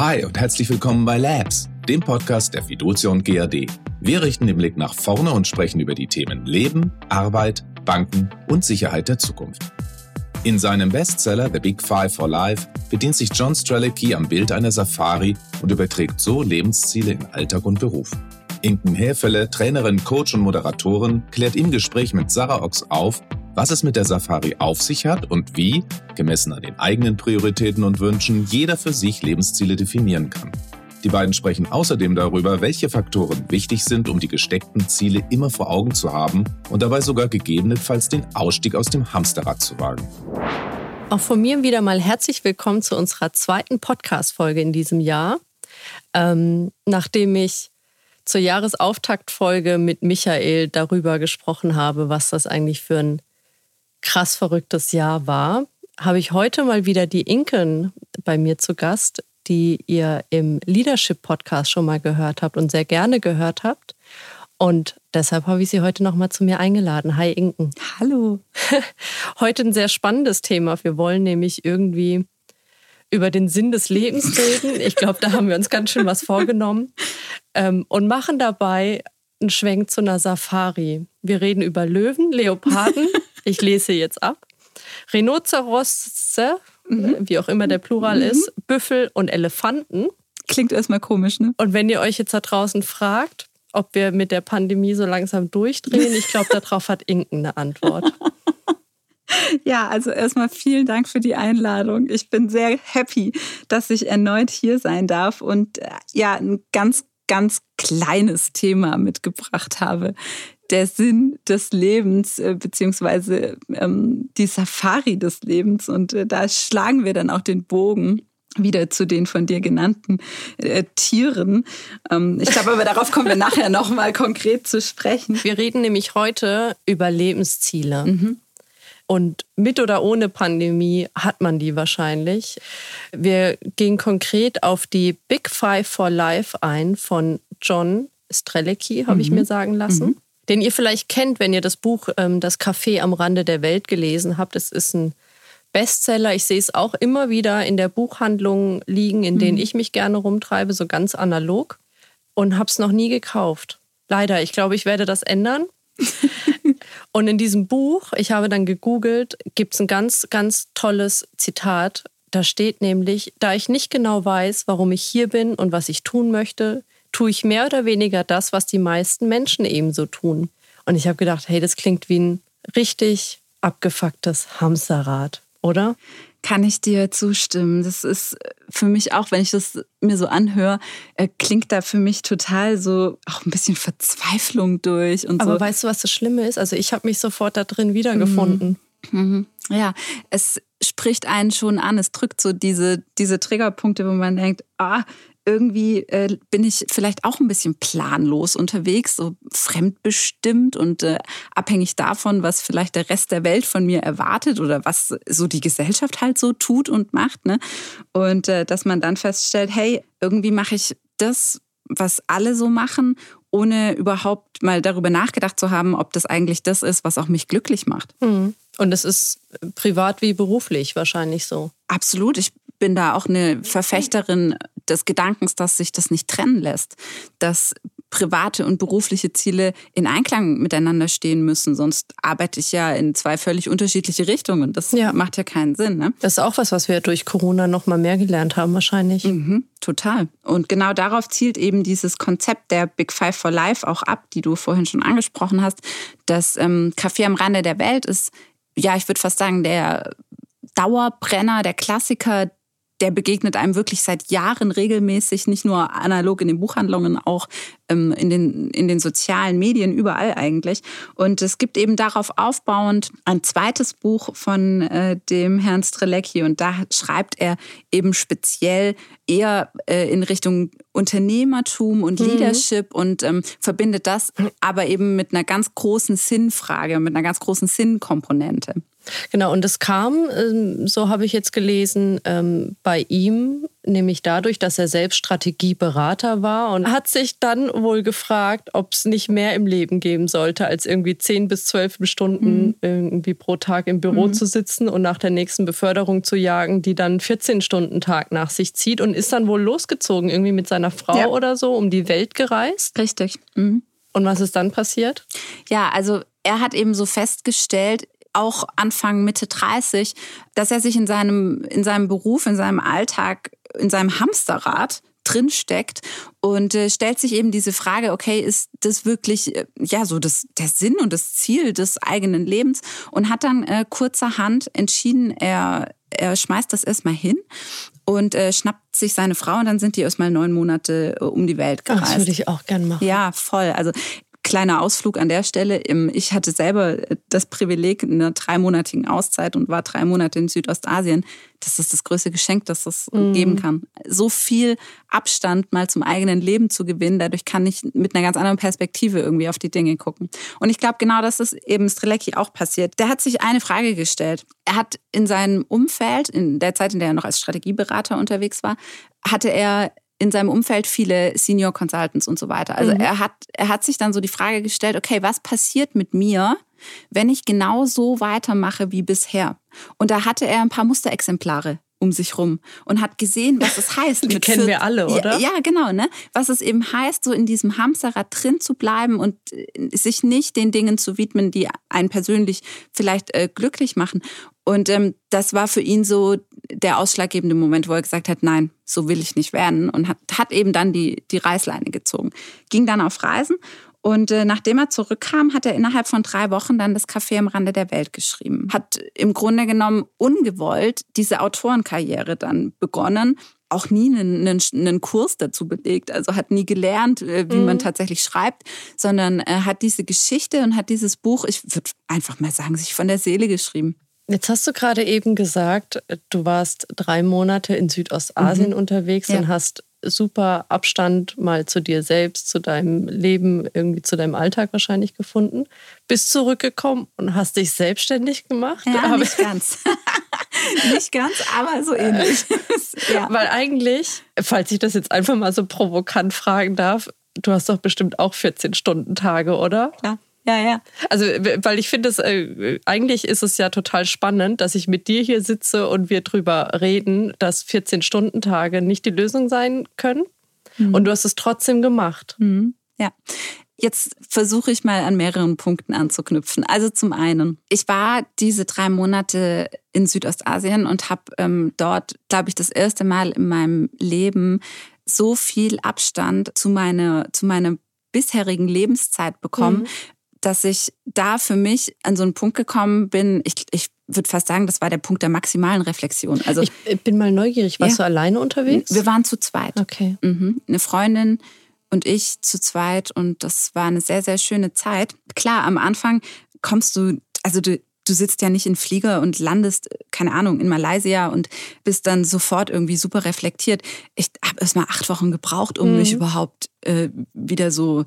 Hi und herzlich willkommen bei Labs, dem Podcast der Fiducia und GAD. Wir richten den Blick nach vorne und sprechen über die Themen Leben, Arbeit, Banken und Sicherheit der Zukunft. In seinem Bestseller The Big Five for Life bedient sich John Strelicky am Bild einer Safari und überträgt so Lebensziele in Alltag und Beruf. Inken Häfele, Trainerin, Coach und Moderatorin, klärt im Gespräch mit Sarah Ochs auf, was es mit der Safari auf sich hat und wie, gemessen an den eigenen Prioritäten und Wünschen, jeder für sich Lebensziele definieren kann. Die beiden sprechen außerdem darüber, welche Faktoren wichtig sind, um die gesteckten Ziele immer vor Augen zu haben und dabei sogar gegebenenfalls den Ausstieg aus dem Hamsterrad zu wagen. Auch von mir wieder mal herzlich willkommen zu unserer zweiten Podcast-Folge in diesem Jahr. Ähm, nachdem ich zur Jahresauftaktfolge mit Michael darüber gesprochen habe, was das eigentlich für ein krass verrücktes Jahr war, habe ich heute mal wieder die Inken bei mir zu Gast, die ihr im Leadership Podcast schon mal gehört habt und sehr gerne gehört habt. Und deshalb habe ich sie heute noch mal zu mir eingeladen. Hi Inken. Hallo. Heute ein sehr spannendes Thema. Wir wollen nämlich irgendwie über den Sinn des Lebens reden. Ich glaube, da haben wir uns ganz schön was vorgenommen. Ähm, und machen dabei einen Schwenk zu einer Safari. Wir reden über Löwen, Leoparden. Ich lese jetzt ab. Rhinozerosse, mhm. wie auch immer der Plural mhm. ist, Büffel und Elefanten. Klingt erstmal komisch, ne? Und wenn ihr euch jetzt da draußen fragt, ob wir mit der Pandemie so langsam durchdrehen, ich glaube, darauf hat Inken eine Antwort. Ja, also erstmal vielen Dank für die Einladung. Ich bin sehr happy, dass ich erneut hier sein darf und äh, ja, ein ganz, ganz kleines Thema mitgebracht habe. Der Sinn des Lebens, äh, beziehungsweise ähm, die Safari des Lebens. Und äh, da schlagen wir dann auch den Bogen wieder zu den von dir genannten äh, Tieren. Ähm, ich glaube aber, darauf kommen wir nachher nochmal konkret zu sprechen. Wir reden nämlich heute über Lebensziele. Mhm. Und mit oder ohne Pandemie hat man die wahrscheinlich. Wir gehen konkret auf die Big Five for Life ein von John Strelecki, habe mhm. ich mir sagen lassen. Mhm. Den ihr vielleicht kennt, wenn ihr das Buch ähm, Das Café am Rande der Welt gelesen habt. Es ist ein Bestseller. Ich sehe es auch immer wieder in der Buchhandlung liegen, in denen mhm. ich mich gerne rumtreibe, so ganz analog. Und habe es noch nie gekauft. Leider. Ich glaube, ich werde das ändern. und in diesem Buch, ich habe dann gegoogelt, gibt es ein ganz, ganz tolles Zitat. Da steht nämlich, da ich nicht genau weiß, warum ich hier bin und was ich tun möchte, tue ich mehr oder weniger das, was die meisten Menschen ebenso tun. Und ich habe gedacht, hey, das klingt wie ein richtig abgefucktes Hamsterrad oder? Kann ich dir zustimmen. Das ist für mich auch, wenn ich das mir so anhöre, äh, klingt da für mich total so auch ein bisschen Verzweiflung durch und Aber so. weißt du, was das Schlimme ist? Also ich habe mich sofort da drin wiedergefunden. Mhm. Mhm. Ja, es spricht einen schon an. Es drückt so diese, diese Triggerpunkte, wo man denkt, ah, irgendwie äh, bin ich vielleicht auch ein bisschen planlos unterwegs, so fremdbestimmt und äh, abhängig davon, was vielleicht der Rest der Welt von mir erwartet oder was so die Gesellschaft halt so tut und macht. Ne? Und äh, dass man dann feststellt, hey, irgendwie mache ich das, was alle so machen, ohne überhaupt mal darüber nachgedacht zu haben, ob das eigentlich das ist, was auch mich glücklich macht. Mhm. Und es ist privat wie beruflich wahrscheinlich so. Absolut. Ich bin da auch eine Verfechterin des Gedankens, dass sich das nicht trennen lässt, dass private und berufliche Ziele in Einklang miteinander stehen müssen. Sonst arbeite ich ja in zwei völlig unterschiedliche Richtungen. Das ja. macht ja keinen Sinn. Ne? Das ist auch was, was wir durch Corona noch mal mehr gelernt haben wahrscheinlich. Mhm, total. Und genau darauf zielt eben dieses Konzept der Big Five for Life auch ab, die du vorhin schon angesprochen hast. Das ähm, Café am Rande der Welt ist, ja, ich würde fast sagen, der Dauerbrenner, der Klassiker der begegnet einem wirklich seit Jahren regelmäßig, nicht nur analog in den Buchhandlungen, auch ähm, in, den, in den sozialen Medien, überall eigentlich. Und es gibt eben darauf aufbauend ein zweites Buch von äh, dem Herrn Strelecki und da schreibt er eben speziell eher äh, in Richtung Unternehmertum und mhm. Leadership und ähm, verbindet das aber eben mit einer ganz großen Sinnfrage, mit einer ganz großen Sinnkomponente. Genau, und es kam, ähm, so habe ich jetzt gelesen, ähm, bei ihm, nämlich dadurch, dass er selbst Strategieberater war und hat sich dann wohl gefragt, ob es nicht mehr im Leben geben sollte, als irgendwie 10 bis 12 Stunden mhm. irgendwie pro Tag im Büro mhm. zu sitzen und nach der nächsten Beförderung zu jagen, die dann 14 Stunden Tag nach sich zieht und ist dann wohl losgezogen, irgendwie mit seiner Frau ja. oder so, um die Welt gereist. Richtig. Mhm. Und was ist dann passiert? Ja, also er hat eben so festgestellt, auch Anfang, Mitte 30, dass er sich in seinem, in seinem Beruf, in seinem Alltag, in seinem Hamsterrad drinsteckt und äh, stellt sich eben diese Frage, okay, ist das wirklich äh, ja so das, der Sinn und das Ziel des eigenen Lebens und hat dann äh, kurzerhand entschieden, er, er schmeißt das erstmal hin und äh, schnappt sich seine Frau und dann sind die erstmal neun Monate äh, um die Welt gereist. Das würde ich auch gern machen. Ja, voll. Also Kleiner Ausflug an der Stelle. Ich hatte selber das Privileg einer dreimonatigen Auszeit und war drei Monate in Südostasien. Das ist das größte Geschenk, das es mm. geben kann. So viel Abstand mal zum eigenen Leben zu gewinnen, dadurch kann ich mit einer ganz anderen Perspektive irgendwie auf die Dinge gucken. Und ich glaube, genau das ist eben Strelecki auch passiert. Der hat sich eine Frage gestellt. Er hat in seinem Umfeld, in der Zeit, in der er noch als Strategieberater unterwegs war, hatte er in seinem Umfeld viele Senior Consultants und so weiter. Also mhm. er hat, er hat sich dann so die Frage gestellt, okay, was passiert mit mir, wenn ich genau so weitermache wie bisher? Und da hatte er ein paar Musterexemplare um sich rum und hat gesehen, was es heißt. Die kennen wir alle, oder? Ja, ja, genau, ne? Was es eben heißt, so in diesem Hamsterrad drin zu bleiben und äh, sich nicht den Dingen zu widmen, die einen persönlich vielleicht äh, glücklich machen. Und ähm, das war für ihn so der ausschlaggebende Moment, wo er gesagt hat, nein, so will ich nicht werden und hat, hat eben dann die, die Reißleine gezogen. Ging dann auf Reisen und äh, nachdem er zurückkam, hat er innerhalb von drei Wochen dann das Café am Rande der Welt geschrieben. Hat im Grunde genommen ungewollt diese Autorenkarriere dann begonnen. Auch nie einen, einen, einen Kurs dazu belegt, also hat nie gelernt, äh, wie mhm. man tatsächlich schreibt, sondern er hat diese Geschichte und hat dieses Buch, ich würde einfach mal sagen, sich von der Seele geschrieben. Jetzt hast du gerade eben gesagt, du warst drei Monate in Südostasien mhm. unterwegs ja. und hast super Abstand mal zu dir selbst, zu deinem Leben, irgendwie zu deinem Alltag wahrscheinlich gefunden. Bist zurückgekommen und hast dich selbstständig gemacht. Ja, aber nicht ganz. nicht ganz, aber so ähnlich. ja. Weil eigentlich, falls ich das jetzt einfach mal so provokant fragen darf, du hast doch bestimmt auch 14-Stunden-Tage, oder? Klar. Ja, ja. Also, weil ich finde, äh, eigentlich ist es ja total spannend, dass ich mit dir hier sitze und wir drüber reden, dass 14-Stunden-Tage nicht die Lösung sein können. Mhm. Und du hast es trotzdem gemacht. Mhm. Ja. Jetzt versuche ich mal an mehreren Punkten anzuknüpfen. Also zum einen, ich war diese drei Monate in Südostasien und habe ähm, dort, glaube ich, das erste Mal in meinem Leben so viel Abstand zu meiner, zu meiner bisherigen Lebenszeit bekommen, mhm dass ich da für mich an so einen Punkt gekommen bin, ich, ich würde fast sagen, das war der Punkt der maximalen Reflexion. Also ich bin mal neugierig, warst ja, du alleine unterwegs? Wir waren zu zweit. Okay. Mhm. Eine Freundin und ich zu zweit und das war eine sehr, sehr schöne Zeit. Klar, am Anfang kommst du, also du, du sitzt ja nicht in Flieger und landest, keine Ahnung, in Malaysia und bist dann sofort irgendwie super reflektiert. Ich habe erst mal acht Wochen gebraucht, um mhm. mich überhaupt äh, wieder so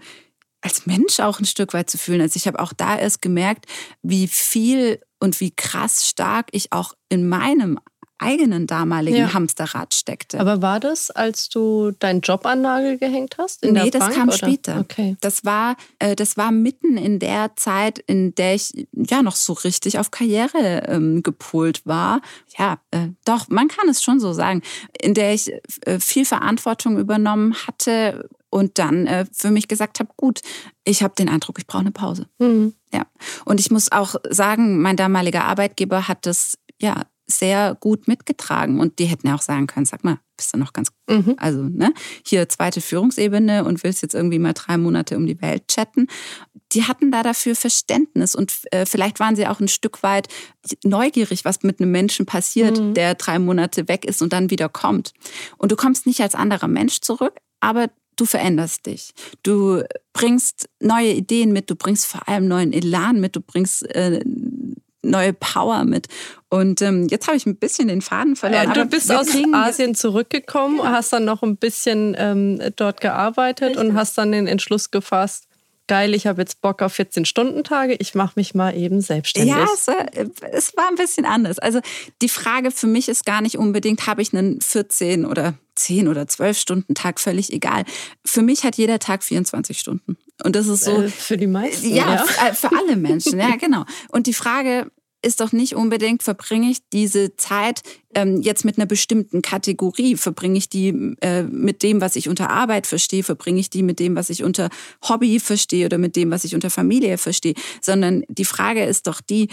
als Mensch auch ein Stück weit zu fühlen. Also ich habe auch da erst gemerkt, wie viel und wie krass stark ich auch in meinem eigenen damaligen ja. Hamsterrad steckte. Aber war das, als du deinen Job an Nagel gehängt hast? In nee, das Bank, kam oder? später. Okay. Das war, äh, das war mitten in der Zeit, in der ich ja noch so richtig auf Karriere ähm, gepolt war. Ja, äh, doch, man kann es schon so sagen. In der ich äh, viel Verantwortung übernommen hatte und dann äh, für mich gesagt habe, gut, ich habe den Eindruck, ich brauche eine Pause. Mhm. Ja. Und ich muss auch sagen, mein damaliger Arbeitgeber hat das ja sehr gut mitgetragen und die hätten ja auch sagen können, sag mal, bist du noch ganz, mhm. also ne, hier zweite Führungsebene und willst jetzt irgendwie mal drei Monate um die Welt chatten. Die hatten da dafür Verständnis und äh, vielleicht waren sie auch ein Stück weit neugierig, was mit einem Menschen passiert, mhm. der drei Monate weg ist und dann wieder kommt. Und du kommst nicht als anderer Mensch zurück, aber du veränderst dich. Du bringst neue Ideen mit, du bringst vor allem neuen Elan mit, du bringst äh, neue Power mit. Und ähm, jetzt habe ich ein bisschen den Faden verloren. Ja, du bist aus Asien zurückgekommen, ja. hast dann noch ein bisschen ähm, dort gearbeitet Richtig. und hast dann den Entschluss gefasst, geil, ich habe jetzt Bock auf 14-Stunden-Tage, ich mache mich mal eben selbstständig. Ja, es war, es war ein bisschen anders. Also die Frage für mich ist gar nicht unbedingt, habe ich einen 14 oder 10 oder 12 Stunden Tag, völlig egal. Für mich hat jeder Tag 24 Stunden. Und das ist so. Äh, für die meisten. Ja, ja. Äh, für alle Menschen, ja, genau. Und die Frage ist doch nicht unbedingt, verbringe ich diese Zeit ähm, jetzt mit einer bestimmten Kategorie, verbringe ich die äh, mit dem, was ich unter Arbeit verstehe, verbringe ich die mit dem, was ich unter Hobby verstehe oder mit dem, was ich unter Familie verstehe, sondern die Frage ist doch die,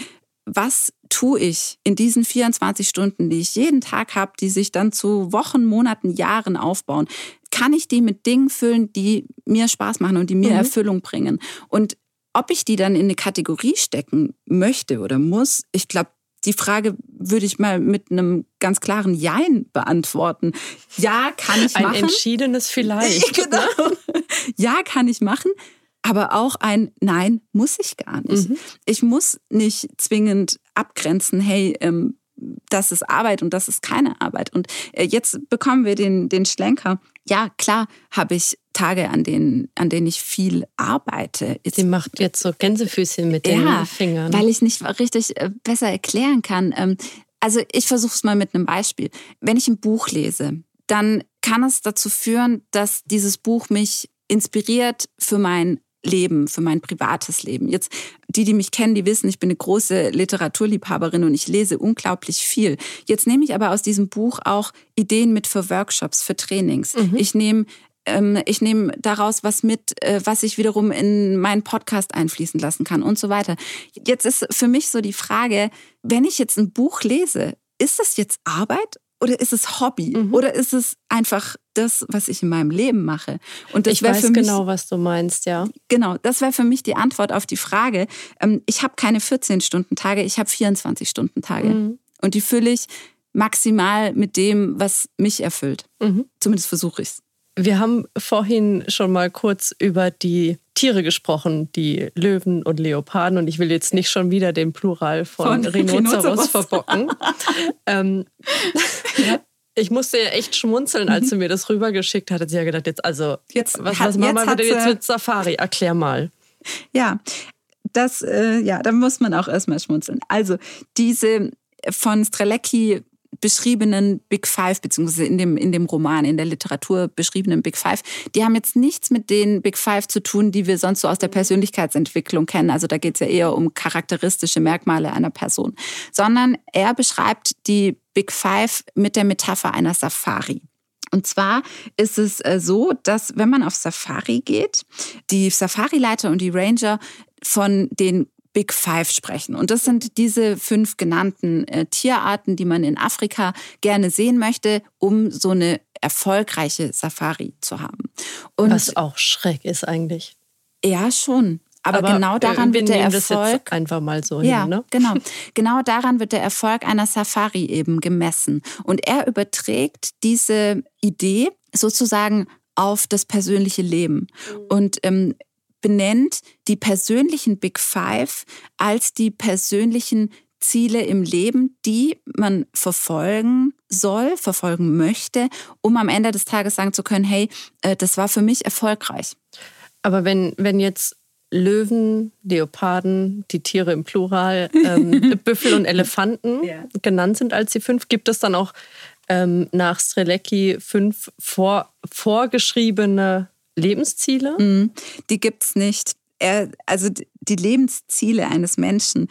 was tue ich in diesen 24 Stunden, die ich jeden Tag habe, die sich dann zu Wochen, Monaten, Jahren aufbauen? Kann ich die mit Dingen füllen, die mir Spaß machen und die mir mhm. Erfüllung bringen? Und ob ich die dann in eine Kategorie stecken möchte oder muss, ich glaube, die Frage würde ich mal mit einem ganz klaren Jein beantworten. Ja, kann ich ein machen. Ein entschiedenes Vielleicht. genau. Ne? Ja, kann ich machen. Aber auch ein Nein muss ich gar nicht. Mhm. Ich muss nicht zwingend abgrenzen, hey, ähm, das ist Arbeit und das ist keine Arbeit. Und äh, jetzt bekommen wir den, den Schlenker. Ja, klar habe ich Tage, an denen, an denen ich viel arbeite. Sie macht jetzt so Gänsefüßchen mit den ja, Fingern. Weil ich nicht richtig äh, besser erklären kann. Ähm, also ich versuche es mal mit einem Beispiel. Wenn ich ein Buch lese, dann kann es dazu führen, dass dieses Buch mich inspiriert für mein Leben, für mein privates Leben. Jetzt, die, die mich kennen, die wissen, ich bin eine große Literaturliebhaberin und ich lese unglaublich viel. Jetzt nehme ich aber aus diesem Buch auch Ideen mit für Workshops, für Trainings. Mhm. Ich nehme ähm, ich nehme daraus was mit, äh, was ich wiederum in meinen Podcast einfließen lassen kann und so weiter. Jetzt ist für mich so die Frage, wenn ich jetzt ein Buch lese, ist das jetzt Arbeit oder ist es Hobby? Mhm. Oder ist es einfach das, was ich in meinem Leben mache? Und das ich weiß für mich, genau, was du meinst, ja. Genau, das wäre für mich die Antwort auf die Frage. Ähm, ich habe keine 14-Stunden-Tage, ich habe 24-Stunden-Tage. Mhm. Und die fülle ich maximal mit dem, was mich erfüllt. Mhm. Zumindest versuche ich es. Wir haben vorhin schon mal kurz über die Tiere gesprochen, die Löwen und Leoparden. Und ich will jetzt nicht schon wieder den Plural von, von Rhinoceros, Rhinoceros verbocken. ähm, ja. Ich musste ja echt schmunzeln, als sie mir das rübergeschickt hat. Sie hat gedacht, jetzt also, jetzt, was, was machen wir wieder jetzt mit Safari? Erklär mal. Ja, das, äh, ja, da muss man auch erstmal schmunzeln. Also, diese von Strelecki beschriebenen Big Five, beziehungsweise in dem, in dem Roman, in der Literatur beschriebenen Big Five, die haben jetzt nichts mit den Big Five zu tun, die wir sonst so aus der Persönlichkeitsentwicklung kennen. Also da geht es ja eher um charakteristische Merkmale einer Person, sondern er beschreibt die Big Five mit der Metapher einer Safari. Und zwar ist es äh, so, dass wenn man auf Safari geht, die Safari-Leiter und die Ranger von den Big Five sprechen. Und das sind diese fünf genannten äh, Tierarten, die man in Afrika gerne sehen möchte, um so eine erfolgreiche Safari zu haben. Und Was auch schräg ist eigentlich. Ja, schon. Aber, Aber genau daran wird der Erfolg einfach mal so ja, hin, ne? genau. Genau daran wird der Erfolg einer Safari eben gemessen. Und er überträgt diese Idee sozusagen auf das persönliche Leben. Mhm. Und ähm, benennt die persönlichen Big Five als die persönlichen Ziele im Leben, die man verfolgen soll, verfolgen möchte, um am Ende des Tages sagen zu können, hey, äh, das war für mich erfolgreich. Aber wenn, wenn jetzt Löwen, Leoparden, die Tiere im Plural, ähm, Büffel und Elefanten ja. genannt sind als die fünf, gibt es dann auch ähm, nach Strelecki fünf vor, vorgeschriebene Lebensziele? Mhm. Die gibt es nicht. Er, also die Lebensziele eines Menschen,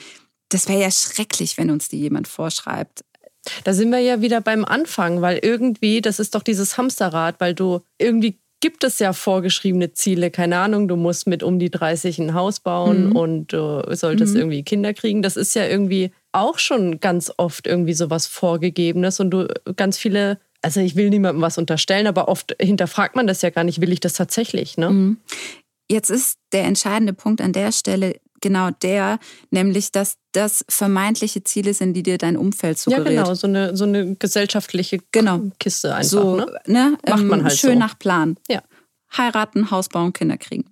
das wäre ja schrecklich, wenn uns die jemand vorschreibt. Da sind wir ja wieder beim Anfang, weil irgendwie, das ist doch dieses Hamsterrad, weil du irgendwie gibt es ja vorgeschriebene Ziele. Keine Ahnung, du musst mit um die 30 ein Haus bauen mhm. und du solltest mhm. irgendwie Kinder kriegen. Das ist ja irgendwie auch schon ganz oft irgendwie sowas Vorgegebenes und du ganz viele also ich will niemandem was unterstellen, aber oft hinterfragt man das ja gar nicht, will ich das tatsächlich? Ne? Mhm. Jetzt ist der entscheidende Punkt an der Stelle genau der, nämlich dass das vermeintliche Ziele sind, die dir dein Umfeld suggeriert. Ja, genau, so eine, so eine gesellschaftliche genau. Kiste einfach. So, ne? ne? Macht man ähm, halt Schön so. nach Plan. Ja. Heiraten, Haus bauen, Kinder kriegen.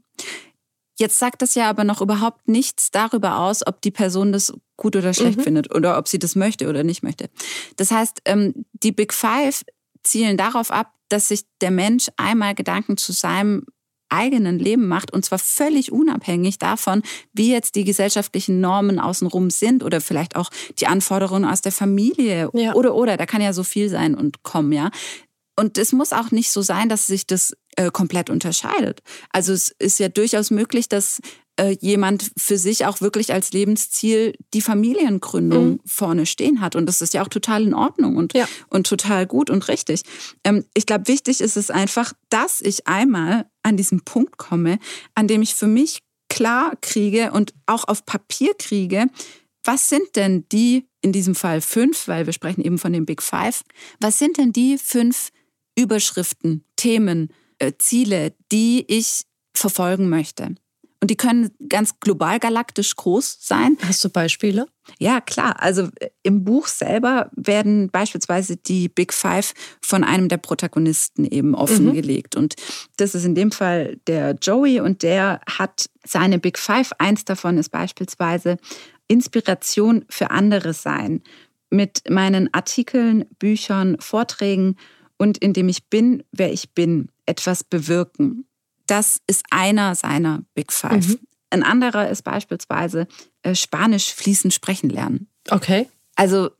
Jetzt sagt das ja aber noch überhaupt nichts darüber aus, ob die Person das gut oder schlecht mhm. findet oder ob sie das möchte oder nicht möchte. Das heißt, ähm, die Big Five zielen darauf ab, dass sich der Mensch einmal Gedanken zu seinem eigenen Leben macht und zwar völlig unabhängig davon, wie jetzt die gesellschaftlichen Normen außenrum sind oder vielleicht auch die Anforderungen aus der Familie ja. oder oder da kann ja so viel sein und kommen, ja. Und es muss auch nicht so sein, dass sich das äh, komplett unterscheidet. Also es ist ja durchaus möglich, dass äh, jemand für sich auch wirklich als Lebensziel die Familiengründung mhm. vorne stehen hat. Und das ist ja auch total in Ordnung und, ja. und total gut und richtig. Ähm, ich glaube, wichtig ist es einfach, dass ich einmal an diesen Punkt komme, an dem ich für mich klar kriege und auch auf Papier kriege, was sind denn die, in diesem Fall fünf, weil wir sprechen eben von den Big Five, was sind denn die fünf Überschriften, Themen, äh, Ziele, die ich verfolgen möchte? Und die können ganz global galaktisch groß sein. Hast du Beispiele? Ja, klar. Also äh, im Buch selber werden beispielsweise die Big Five von einem der Protagonisten eben offengelegt. Mhm. Und das ist in dem Fall der Joey und der hat seine Big Five. Eins davon ist beispielsweise Inspiration für andere sein. Mit meinen Artikeln, Büchern, Vorträgen und indem ich bin, wer ich bin, etwas bewirken. Das ist einer seiner Big Five. Mhm. Ein anderer ist beispielsweise äh, Spanisch fließend sprechen lernen. Okay. Also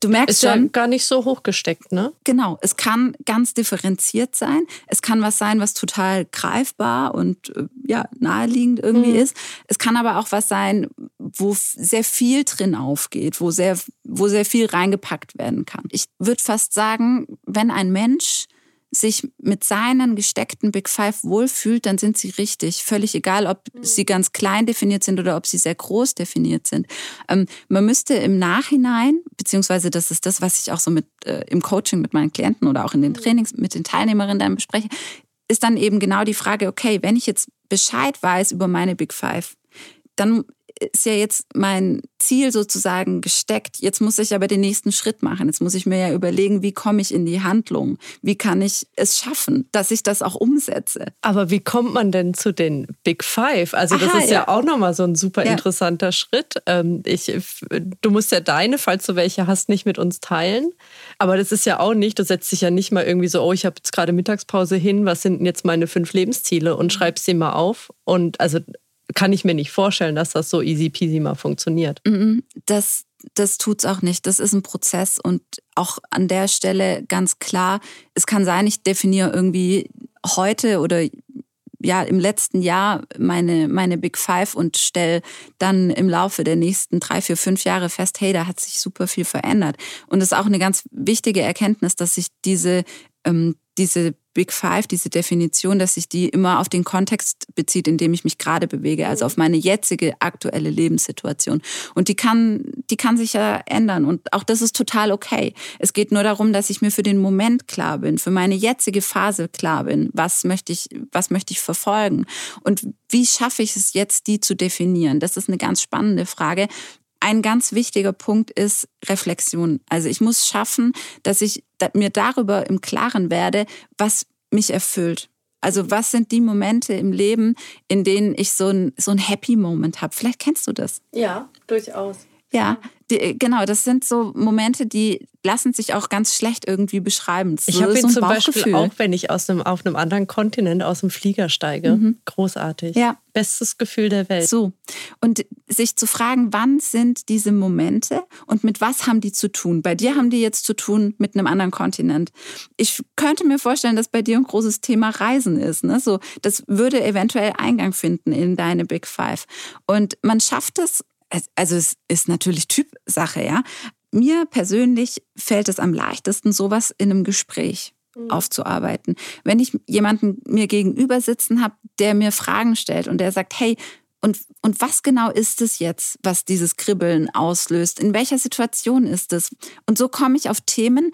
du merkst ist schon, ja gar nicht so hochgesteckt, ne? Genau, es kann ganz differenziert sein. Es kann was sein, was total greifbar und äh, ja naheliegend irgendwie mhm. ist. Es kann aber auch was sein, wo sehr viel drin aufgeht, wo sehr, wo sehr viel reingepackt werden kann. Ich würde fast sagen, wenn ein Mensch sich mit seinen gesteckten Big Five wohlfühlt, dann sind sie richtig. Völlig egal, ob mhm. sie ganz klein definiert sind oder ob sie sehr groß definiert sind. Ähm, man müsste im Nachhinein, beziehungsweise das ist das, was ich auch so mit äh, im Coaching mit meinen Klienten oder auch in den mhm. Trainings mit den Teilnehmerinnen dann bespreche, ist dann eben genau die Frage, okay, wenn ich jetzt Bescheid weiß über meine Big Five, dann ist ja jetzt mein Ziel sozusagen gesteckt. Jetzt muss ich aber den nächsten Schritt machen. Jetzt muss ich mir ja überlegen, wie komme ich in die Handlung? Wie kann ich es schaffen, dass ich das auch umsetze? Aber wie kommt man denn zu den Big Five? Also das Aha, ist ja, ja auch nochmal so ein super ja. interessanter Schritt. Ähm, ich, du musst ja deine, falls du welche hast, nicht mit uns teilen. Aber das ist ja auch nicht, du setzt dich ja nicht mal irgendwie so, oh, ich habe jetzt gerade Mittagspause hin, was sind denn jetzt meine fünf Lebensziele und schreibst sie mal auf. Und also kann ich mir nicht vorstellen, dass das so easy peasy mal funktioniert. Mhm. Das, das tut es auch nicht. Das ist ein Prozess und auch an der Stelle ganz klar, es kann sein, ich definiere irgendwie heute oder ja, im letzten Jahr meine, meine Big Five und stelle dann im Laufe der nächsten drei, vier, fünf Jahre fest, hey, da hat sich super viel verändert. Und das ist auch eine ganz wichtige Erkenntnis, dass sich diese, ähm, diese Big Five, diese Definition, dass sich die immer auf den Kontext bezieht, in dem ich mich gerade bewege, also auf meine jetzige aktuelle Lebenssituation. Und die kann, die kann sich ja ändern. Und auch das ist total okay. Es geht nur darum, dass ich mir für den Moment klar bin, für meine jetzige Phase klar bin. Was möchte ich, was möchte ich verfolgen? Und wie schaffe ich es jetzt, die zu definieren? Das ist eine ganz spannende Frage, ein ganz wichtiger Punkt ist Reflexion. Also ich muss schaffen, dass ich mir darüber im Klaren werde, was mich erfüllt. Also was sind die Momente im Leben, in denen ich so ein, so ein Happy Moment habe? Vielleicht kennst du das. Ja, durchaus. Ja, die, genau, das sind so Momente, die lassen sich auch ganz schlecht irgendwie beschreiben. So, ich habe ihn so zum Beispiel auch, wenn ich aus einem, auf einem anderen Kontinent aus dem Flieger steige. Mhm. Großartig. Ja. Bestes Gefühl der Welt. So. Und sich zu fragen, wann sind diese Momente und mit was haben die zu tun? Bei dir haben die jetzt zu tun mit einem anderen Kontinent. Ich könnte mir vorstellen, dass bei dir ein großes Thema Reisen ist. Ne? So, das würde eventuell Eingang finden in deine Big Five. Und man schafft es also es ist natürlich Typsache, ja. Mir persönlich fällt es am leichtesten, sowas in einem Gespräch mhm. aufzuarbeiten. Wenn ich jemanden mir gegenüber sitzen habe, der mir Fragen stellt und der sagt, hey, und, und was genau ist es jetzt, was dieses Kribbeln auslöst? In welcher Situation ist es? Und so komme ich auf Themen,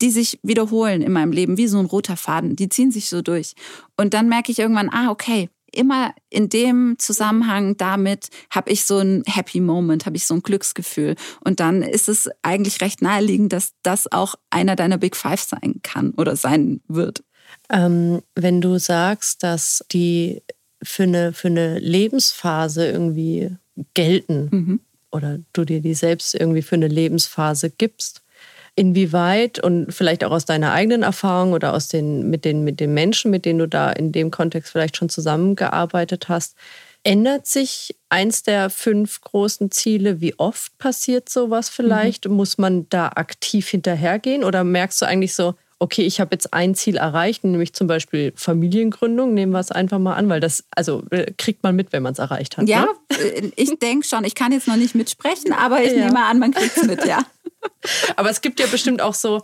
die sich wiederholen in meinem Leben, wie so ein roter Faden. Die ziehen sich so durch. Und dann merke ich irgendwann, ah, okay, immer in dem Zusammenhang damit habe ich so ein Happy Moment, habe ich so ein Glücksgefühl. Und dann ist es eigentlich recht naheliegend, dass das auch einer deiner Big Five sein kann oder sein wird. Ähm, wenn du sagst, dass die für eine, für eine Lebensphase irgendwie gelten mhm. oder du dir die selbst irgendwie für eine Lebensphase gibst, inwieweit und vielleicht auch aus deiner eigenen Erfahrung oder aus den, mit, den, mit den Menschen, mit denen du da in dem Kontext vielleicht schon zusammengearbeitet hast, ändert sich eins der fünf großen Ziele? Wie oft passiert sowas vielleicht? Mhm. Muss man da aktiv hinterhergehen oder merkst du eigentlich so, okay, ich habe jetzt ein Ziel erreicht, nämlich zum Beispiel Familiengründung, nehmen wir es einfach mal an, weil das, also äh, kriegt man mit, wenn man es erreicht hat. Ja, ne? Äh, ich denke schon, ich kann jetzt noch nicht mitsprechen, aber ich ja. nehme an, man kriegt es mit, ja. aber es gibt ja bestimmt auch so,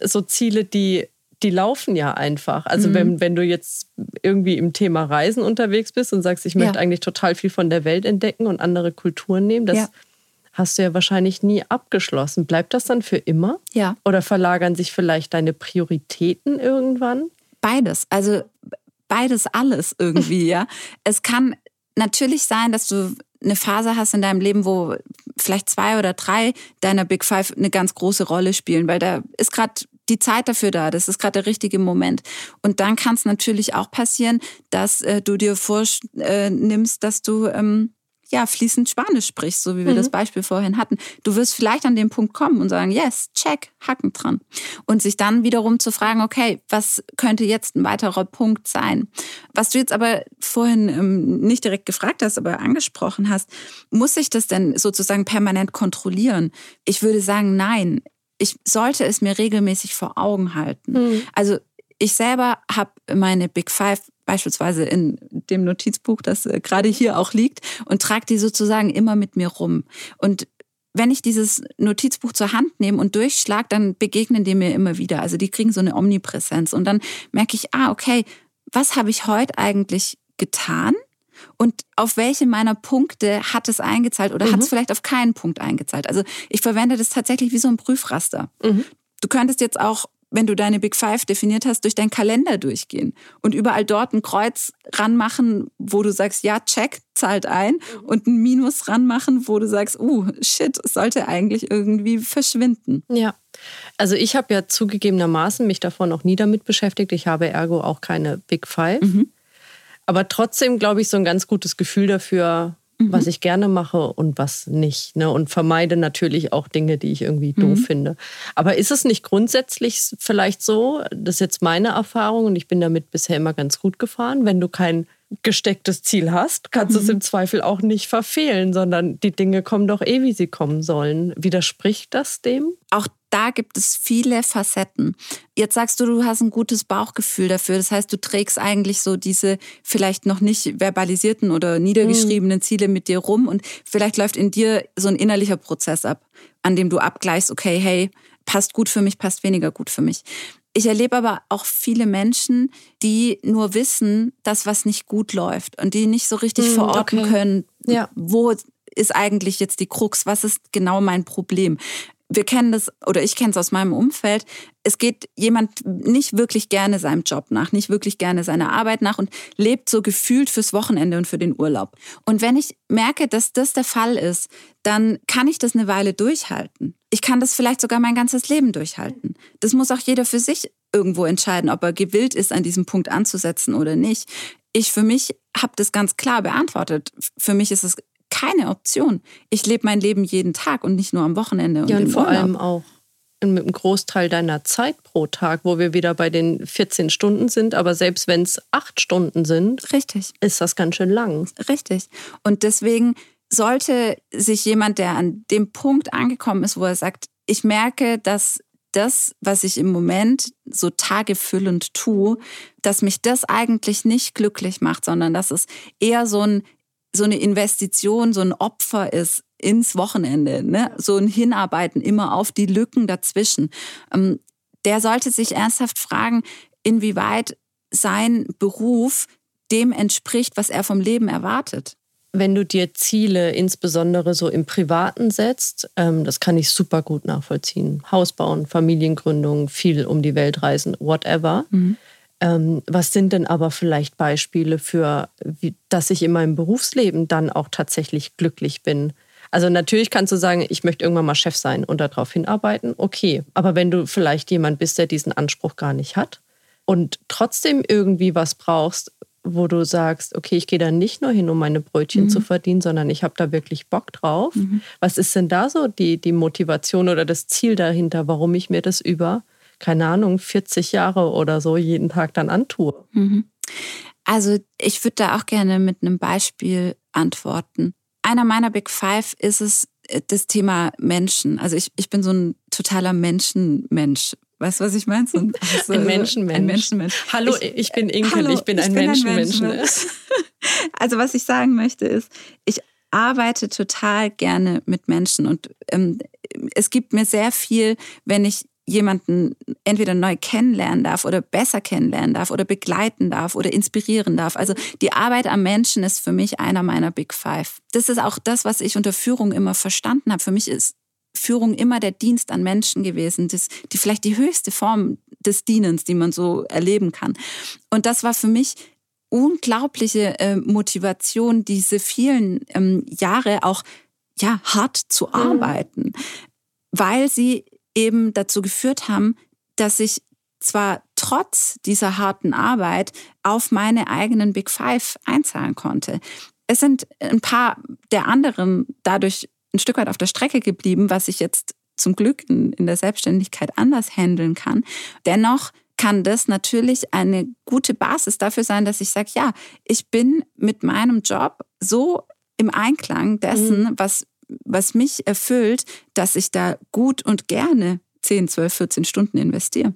so Ziele, die, die laufen ja einfach. Also mhm. wenn, wenn du jetzt irgendwie im Thema Reisen unterwegs bist und sagst, ich möchte ja. eigentlich total viel von der Welt entdecken und andere Kulturen nehmen, das ja hast du ja wahrscheinlich nie abgeschlossen. Bleibt das dann für immer? Ja. Oder verlagern sich vielleicht deine Prioritäten irgendwann? Beides. Also beides alles irgendwie, ja. Es kann natürlich sein, dass du eine Phase hast in deinem Leben, wo vielleicht zwei oder drei deiner Big Five eine ganz große Rolle spielen, weil da ist gerade die Zeit dafür da, das ist gerade der richtige Moment. Und dann kann es natürlich auch passieren, dass äh, du dir vornimmst, äh, dass du ähm, ja, fließend Spanisch sprichst, so wie wir mhm. das Beispiel vorhin hatten. Du wirst vielleicht an den Punkt kommen und sagen, yes, check, Hacken dran. Und sich dann wiederum zu fragen, okay, was könnte jetzt ein weiterer Punkt sein? Was du jetzt aber vorhin ähm, nicht direkt gefragt hast, aber angesprochen hast, muss ich das denn sozusagen permanent kontrollieren? Ich würde sagen, nein. Ich sollte es mir regelmäßig vor Augen halten. Mhm. Also ich selber habe meine Big Five beispielsweise in dem Notizbuch, das äh, gerade hier auch liegt, und trage die sozusagen immer mit mir rum. Und wenn ich dieses Notizbuch zur Hand nehme und durchschlage, dann begegnen die mir immer wieder. Also die kriegen so eine Omnipräsenz. Und dann merke ich, ah, okay, was habe ich heute eigentlich getan? Und auf welche meiner Punkte hat es eingezahlt oder mhm. hat es vielleicht auf keinen Punkt eingezahlt? Also ich verwende das tatsächlich wie so ein Prüfraster. Mhm. Du könntest jetzt auch wenn du deine Big Five definiert hast, durch deinen Kalender durchgehen und überall dort ein Kreuz ranmachen, wo du sagst, ja, check, zahlt ein mhm. und ein Minus ranmachen, wo du sagst, uh, shit, es sollte eigentlich irgendwie verschwinden. Ja. Also ich habe ja zugegebenermaßen mich davon noch nie damit beschäftigt. Ich habe ergo auch keine Big Five. Mhm. Aber trotzdem glaube ich so ein ganz gutes Gefühl dafür, mhm. was ich gerne mache und was nicht. Ne? Und vermeide natürlich auch Dinge, die ich irgendwie mhm. doof finde. Aber ist es nicht grundsätzlich vielleicht so, das ist jetzt meine Erfahrung und ich bin damit bisher immer ganz gut gefahren, wenn du kein gestecktes Ziel hast, kannst du es mhm. im Zweifel auch nicht verfehlen, sondern die Dinge kommen doch eh, wie sie kommen sollen. Widerspricht das dem? Auch da gibt es viele Facetten. Jetzt sagst du, du hast ein gutes Bauchgefühl dafür. Das heißt, du trägst eigentlich so diese vielleicht noch nicht verbalisierten oder niedergeschriebenen Ziele mit dir rum und vielleicht läuft in dir so ein innerlicher Prozess ab, an dem du abgleichst, okay, hey, passt gut für mich, passt weniger gut für mich. Ich erlebe aber auch viele Menschen, die nur wissen, dass was nicht gut läuft und die nicht so richtig hm, verorten okay. können, ja. wo ist eigentlich jetzt die Krux, was ist genau mein Problem wir kennen das oder ich kenne es aus meinem Umfeld. Es geht jemand nicht wirklich gerne seinem Job nach, nicht wirklich gerne seiner Arbeit nach und lebt so gefühlt fürs Wochenende und für den Urlaub. Und wenn ich merke, dass das der Fall ist, dann kann ich das eine Weile durchhalten. Ich kann das vielleicht sogar mein ganzes Leben durchhalten. Das muss auch jeder für sich irgendwo entscheiden, ob er gewillt ist, an diesem Punkt anzusetzen oder nicht. Ich für mich habe das ganz klar beantwortet. Für mich ist es keine Option. Ich lebe mein Leben jeden Tag und nicht nur am Wochenende. Und ja, und vor Urlaub. allem auch mit einem Großteil deiner Zeit pro Tag, wo wir wieder bei den 14 Stunden sind. Aber selbst wenn es acht Stunden sind, Richtig. ist das ganz schön lang. Richtig. Und deswegen sollte sich jemand, der an dem Punkt angekommen ist, wo er sagt, ich merke, dass das, was ich im Moment so tagefüllend tue, dass mich das eigentlich nicht glücklich macht, sondern dass es eher so ein so eine Investition, so ein Opfer ist ins Wochenende, ne? so ein Hinarbeiten immer auf die Lücken dazwischen. Ähm, der sollte sich ernsthaft fragen, inwieweit sein Beruf dem entspricht, was er vom Leben erwartet. Wenn du dir Ziele insbesondere so im Privaten setzt, ähm, das kann ich super gut nachvollziehen. Haus bauen, Familiengründung, viel um die Welt reisen, whatever. Mhm. Ähm, was sind denn aber vielleicht Beispiele für, wie, dass ich in meinem Berufsleben dann auch tatsächlich glücklich bin? Also natürlich kannst du sagen, ich möchte irgendwann mal Chef sein und darauf hinarbeiten. Okay, aber wenn du vielleicht jemand bist, der diesen Anspruch gar nicht hat und trotzdem irgendwie was brauchst, wo du sagst, okay, ich gehe da nicht nur hin, um meine Brötchen mhm. zu verdienen, sondern ich habe da wirklich Bock drauf. Mhm. Was ist denn da so die, die Motivation oder das Ziel dahinter, warum ich mir das über, keine Ahnung, 40 Jahre oder so jeden Tag dann antue? Mhm. Also ich würde da auch gerne mit einem Beispiel antworten. Einer meiner Big Five ist es äh, das Thema Menschen. Also ich, ich bin so ein totaler Menschenmensch. Weißt du, was ich meine? So ein, also ein Menschenmensch. Ein Menschenmensch. Hallo, ich, ich bin Inkel, hallo, ich bin ein Menschenmensch. Ne? Also was ich sagen möchte ist, ich arbeite total gerne mit Menschen und ähm, es gibt mir sehr viel, wenn ich jemanden entweder neu kennenlernen darf oder besser kennenlernen darf oder begleiten darf oder inspirieren darf. Also die Arbeit am Menschen ist für mich einer meiner Big Five. Das ist auch das, was ich unter Führung immer verstanden habe. Für mich ist Führung immer der Dienst an Menschen gewesen, das, die vielleicht die höchste Form des Dienens, die man so erleben kann. Und das war für mich unglaubliche äh, Motivation, diese vielen ähm, Jahre auch ja hart zu arbeiten, weil sie eben dazu geführt haben, dass ich zwar trotz dieser harten Arbeit auf meine eigenen Big Five einzahlen konnte. Es sind ein paar der anderen dadurch ein Stück weit auf der Strecke geblieben, was ich jetzt zum Glück in, in der Selbstständigkeit anders handeln kann. Dennoch kann das natürlich eine gute Basis dafür sein, dass ich sage, ja, ich bin mit meinem Job so im Einklang dessen, mhm. was was mich erfüllt, dass ich da gut und gerne 10, 12, 14 Stunden investiere.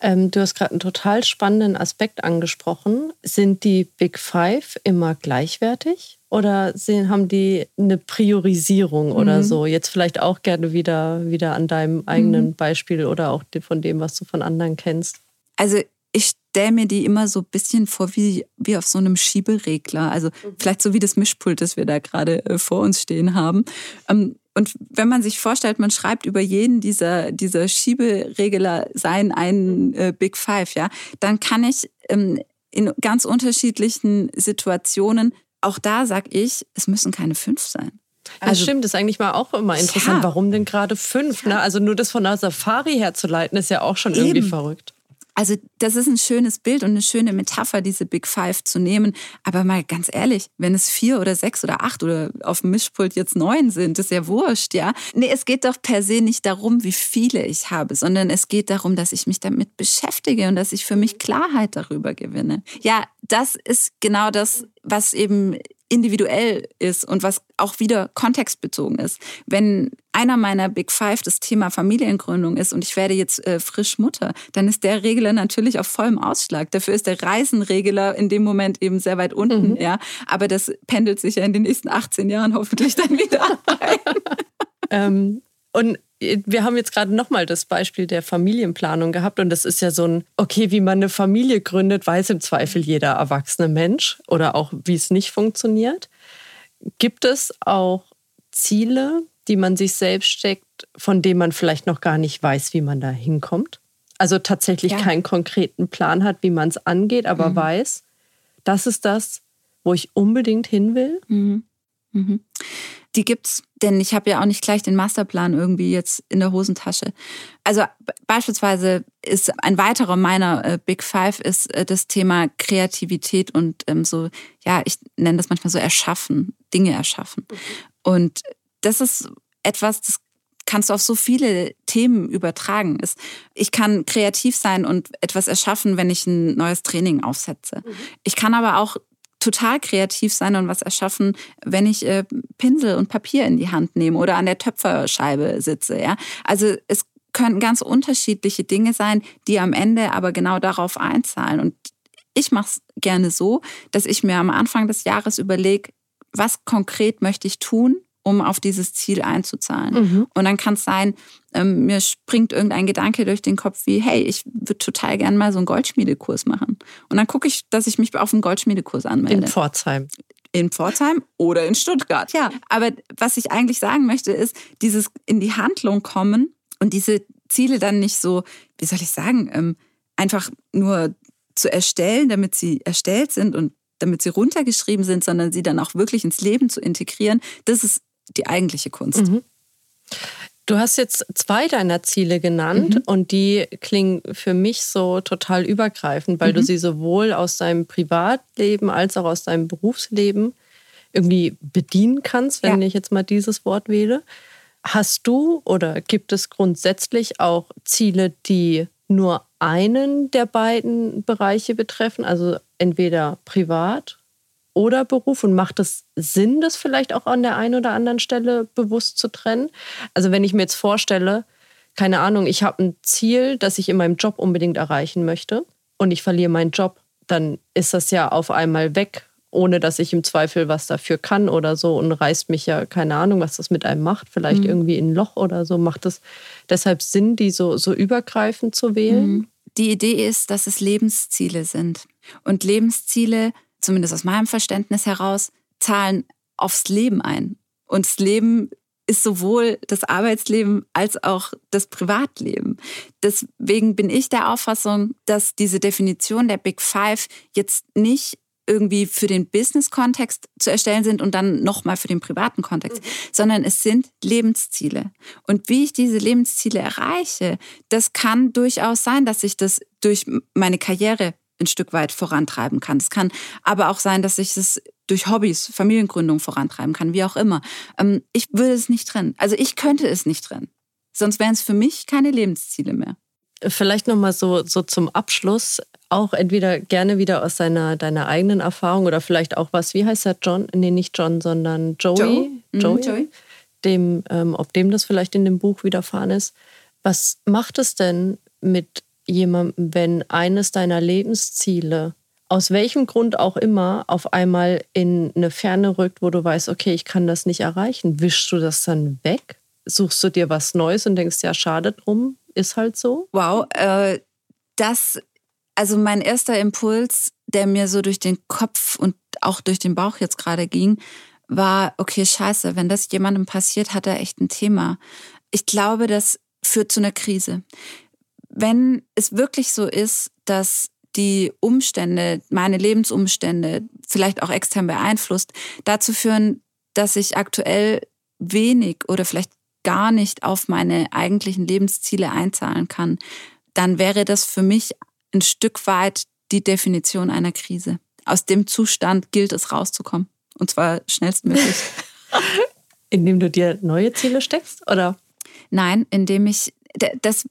Ähm, du hast gerade einen total spannenden Aspekt angesprochen. Sind die Big Five immer gleichwertig oder haben die eine Priorisierung oder mhm. so? Jetzt vielleicht auch gerne wieder, wieder an deinem eigenen mhm. Beispiel oder auch von dem, was du von anderen kennst. Also ich stelle mir die immer so ein bisschen vor wie, wie auf so einem Schieberegler. Also mhm. vielleicht so wie das Mischpult, das wir da gerade äh, vor uns stehen haben. Ähm, und wenn man sich vorstellt, man schreibt über jeden dieser, dieser Schieberegler sein einen äh, Big Five, ja, dann kann ich ähm, in ganz unterschiedlichen Situationen, auch da sag ich, es müssen keine fünf sein. Das also, stimmt, das ist eigentlich mal auch immer interessant. Ja. Warum denn gerade fünf? Ne? Also nur das von der Safari herzuleiten, ist ja auch schon Eben. irgendwie verrückt. Also das ist ein schönes Bild und eine schöne Metapher, diese Big Five zu nehmen. Aber mal ganz ehrlich, wenn es vier oder sechs oder acht oder auf dem Mischpult jetzt neun sind, ist ja wurscht, ja. Nee, es geht doch per se nicht darum, wie viele ich habe, sondern es geht darum, dass ich mich damit beschäftige und dass ich für mich Klarheit darüber gewinne. Ja, das ist genau das, was eben individuell ist und was auch wieder kontextbezogen ist. Wenn einer meiner Big Five das Thema Familiengründung ist und ich werde jetzt äh, frisch Mutter, dann ist der Regler natürlich auf vollem Ausschlag. Dafür ist der Reisenregler in dem Moment eben sehr weit unten, mhm. ja. Aber das pendelt sich ja in den nächsten 18 Jahren hoffentlich dann wieder ein. ähm, und wir haben jetzt gerade nochmal das Beispiel der Familienplanung gehabt und das ist ja so ein, okay, wie man eine Familie gründet, weiß im Zweifel jeder erwachsene Mensch oder auch wie es nicht funktioniert. Gibt es auch Ziele, die man sich selbst steckt, von denen man vielleicht noch gar nicht weiß, wie man da hinkommt? Also tatsächlich ja. keinen konkreten Plan hat, wie man es angeht, aber mhm. weiß, das ist das, wo ich unbedingt hin will. Mhm. Mhm. Die gibt's, denn ich habe ja auch nicht gleich den Masterplan irgendwie jetzt in der Hosentasche. Also beispielsweise ist ein weiterer meiner äh, Big Five ist äh, das Thema Kreativität und ähm, so, ja, ich nenne das manchmal so erschaffen, Dinge erschaffen. Mhm. Und das ist etwas, das kannst du auf so viele Themen übertragen. Ich kann kreativ sein und etwas erschaffen, wenn ich ein neues Training aufsetze. Mhm. Ich kann aber auch total kreativ sein und was erschaffen, wenn ich äh, Pinsel und Papier in die Hand nehme oder an der Töpferscheibe sitze. Ja? Also es können ganz unterschiedliche Dinge sein, die am Ende aber genau darauf einzahlen. Und ich mache es gerne so, dass ich mir am Anfang des Jahres überlege, was konkret möchte ich tun, um auf dieses Ziel einzuzahlen. Mhm. Und dann kann es sein, ähm, mir springt irgendein Gedanke durch den Kopf wie, hey, ich würde total gerne mal so einen Goldschmiedekurs machen. Und dann gucke ich, dass ich mich auf einen Goldschmiedekurs anmelde. In Pforzheim. In Pforzheim oder in Stuttgart. Ja, aber was ich eigentlich sagen möchte, ist, dieses in die Handlung kommen und diese Ziele dann nicht so, wie soll ich sagen, ähm, einfach nur zu erstellen, damit sie erstellt sind und damit sie runtergeschrieben sind, sondern sie dann auch wirklich ins Leben zu integrieren, das ist die eigentliche Kunst. Mhm. Du hast jetzt zwei deiner Ziele genannt mhm. und die klingen für mich so total übergreifend, weil mhm. du sie sowohl aus deinem Privatleben als auch aus deinem Berufsleben irgendwie bedienen kannst, wenn ja. ich jetzt mal dieses Wort wähle. Hast du oder gibt es grundsätzlich auch Ziele, die nur einen der beiden Bereiche betreffen, also entweder privat oder Beruf und macht es Sinn, das vielleicht auch an der einen oder anderen Stelle bewusst zu trennen? Also wenn ich mir jetzt vorstelle, keine Ahnung, ich habe ein Ziel, das ich in meinem Job unbedingt erreichen möchte und ich verliere meinen Job, dann ist das ja auf einmal weg, ohne dass ich im Zweifel was dafür kann oder so und reißt mich ja, keine Ahnung, was das mit einem macht, vielleicht mhm. irgendwie in ein Loch oder so. Macht es deshalb Sinn, die so, so übergreifend zu wählen? Mhm. Die Idee ist, dass es Lebensziele sind. Und Lebensziele zumindest aus meinem Verständnis heraus, zahlen aufs Leben ein. Und das Leben ist sowohl das Arbeitsleben als auch das Privatleben. Deswegen bin ich der Auffassung, dass diese Definition der Big Five jetzt nicht irgendwie für den Business-Kontext zu erstellen sind und dann nochmal für den privaten Kontext, mhm. sondern es sind Lebensziele. Und wie ich diese Lebensziele erreiche, das kann durchaus sein, dass ich das durch meine Karriere ein Stück weit vorantreiben kann. Es kann aber auch sein, dass ich es durch Hobbys, Familiengründung vorantreiben kann, wie auch immer. Ähm, ich würde es nicht trennen. Also ich könnte es nicht trennen. Sonst wären es für mich keine Lebensziele mehr. Vielleicht nochmal so, so zum Abschluss, auch entweder gerne wieder aus seiner, deiner eigenen Erfahrung oder vielleicht auch was, wie heißt er, John? Nee, nicht John, sondern Joey. Joe? Mhm, Joey? Joey. Dem, ähm, ob dem das vielleicht in dem Buch widerfahren ist. Was macht es denn mit jemandem, wenn eines deiner Lebensziele aus welchem Grund auch immer auf einmal in eine Ferne rückt, wo du weißt, okay, ich kann das nicht erreichen, wischst du das dann weg? Suchst du dir was Neues und denkst, ja, schade drum, ist halt so? Wow, äh, das, also mein erster Impuls, der mir so durch den Kopf und auch durch den Bauch jetzt gerade ging, war, okay, scheiße, wenn das jemandem passiert, hat er echt ein Thema. Ich glaube, das führt zu einer Krise wenn es wirklich so ist, dass die Umstände, meine Lebensumstände, vielleicht auch extern beeinflusst, dazu führen, dass ich aktuell wenig oder vielleicht gar nicht auf meine eigentlichen Lebensziele einzahlen kann, dann wäre das für mich ein Stück weit die Definition einer Krise. Aus dem Zustand gilt es rauszukommen. Und zwar schnellstmöglich. Indem du dir neue Ziele steckst, oder? Nein, indem ich das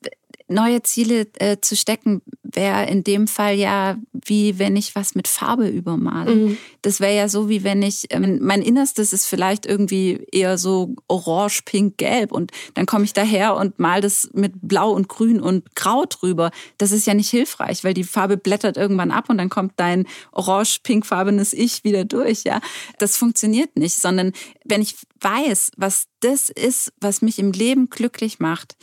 neue Ziele äh, zu stecken, wäre in dem Fall ja wie wenn ich was mit Farbe übermale. Mhm. Das wäre ja so, wie wenn ich, ähm, mein Innerstes ist vielleicht irgendwie eher so orange, pink, gelb und dann komme ich daher und mal das mit blau und grün und grau drüber. Das ist ja nicht hilfreich, weil die Farbe blättert irgendwann ab und dann kommt dein orange, pinkfarbenes Ich wieder durch, ja. Das funktioniert nicht, sondern wenn ich weiß, was das ist, was mich im Leben glücklich macht,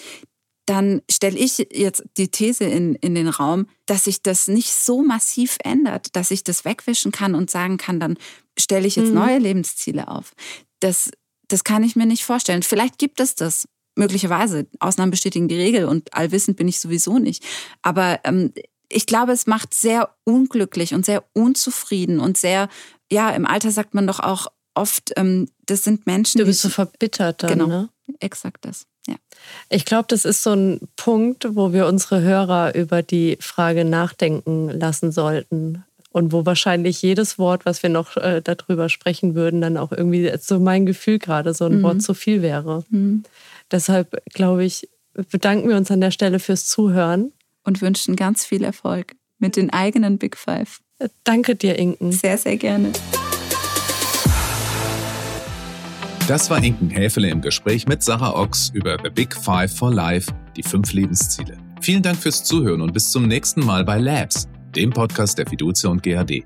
dann stelle ich jetzt die These in, in den Raum, dass sich das nicht so massiv ändert, dass ich das wegwischen kann und sagen kann, dann stelle ich jetzt mhm. neue Lebensziele auf. Das, das kann ich mir nicht vorstellen. Vielleicht gibt es das. Möglicherweise. Ausnahmen bestätigen die Regel und allwissend bin ich sowieso nicht. Aber ähm, ich glaube, es macht sehr unglücklich und sehr unzufrieden und sehr, ja, im Alter sagt man doch auch oft, ähm, das sind Menschen. Du bist so verbittert dann, genau, ne? Exakt das. Ja. Ich glaube, das ist so ein Punkt, wo wir unsere Hörer über die Frage nachdenken lassen sollten. Und wo wahrscheinlich jedes Wort, was wir noch äh, darüber sprechen würden, dann auch irgendwie so mein Gefühl gerade so ein mhm. Wort zu viel wäre. Mhm. Deshalb glaube ich, bedanken wir uns an der Stelle fürs Zuhören. Und wünschen ganz viel Erfolg mit den eigenen Big Five. Danke dir, Inken. Sehr, sehr gerne. Das war Inken Häfele im Gespräch mit Sarah Ochs über The Big Five for Life, die fünf Lebensziele. Vielen Dank fürs Zuhören und bis zum nächsten Mal bei Labs, dem Podcast der Fiducia und GAD.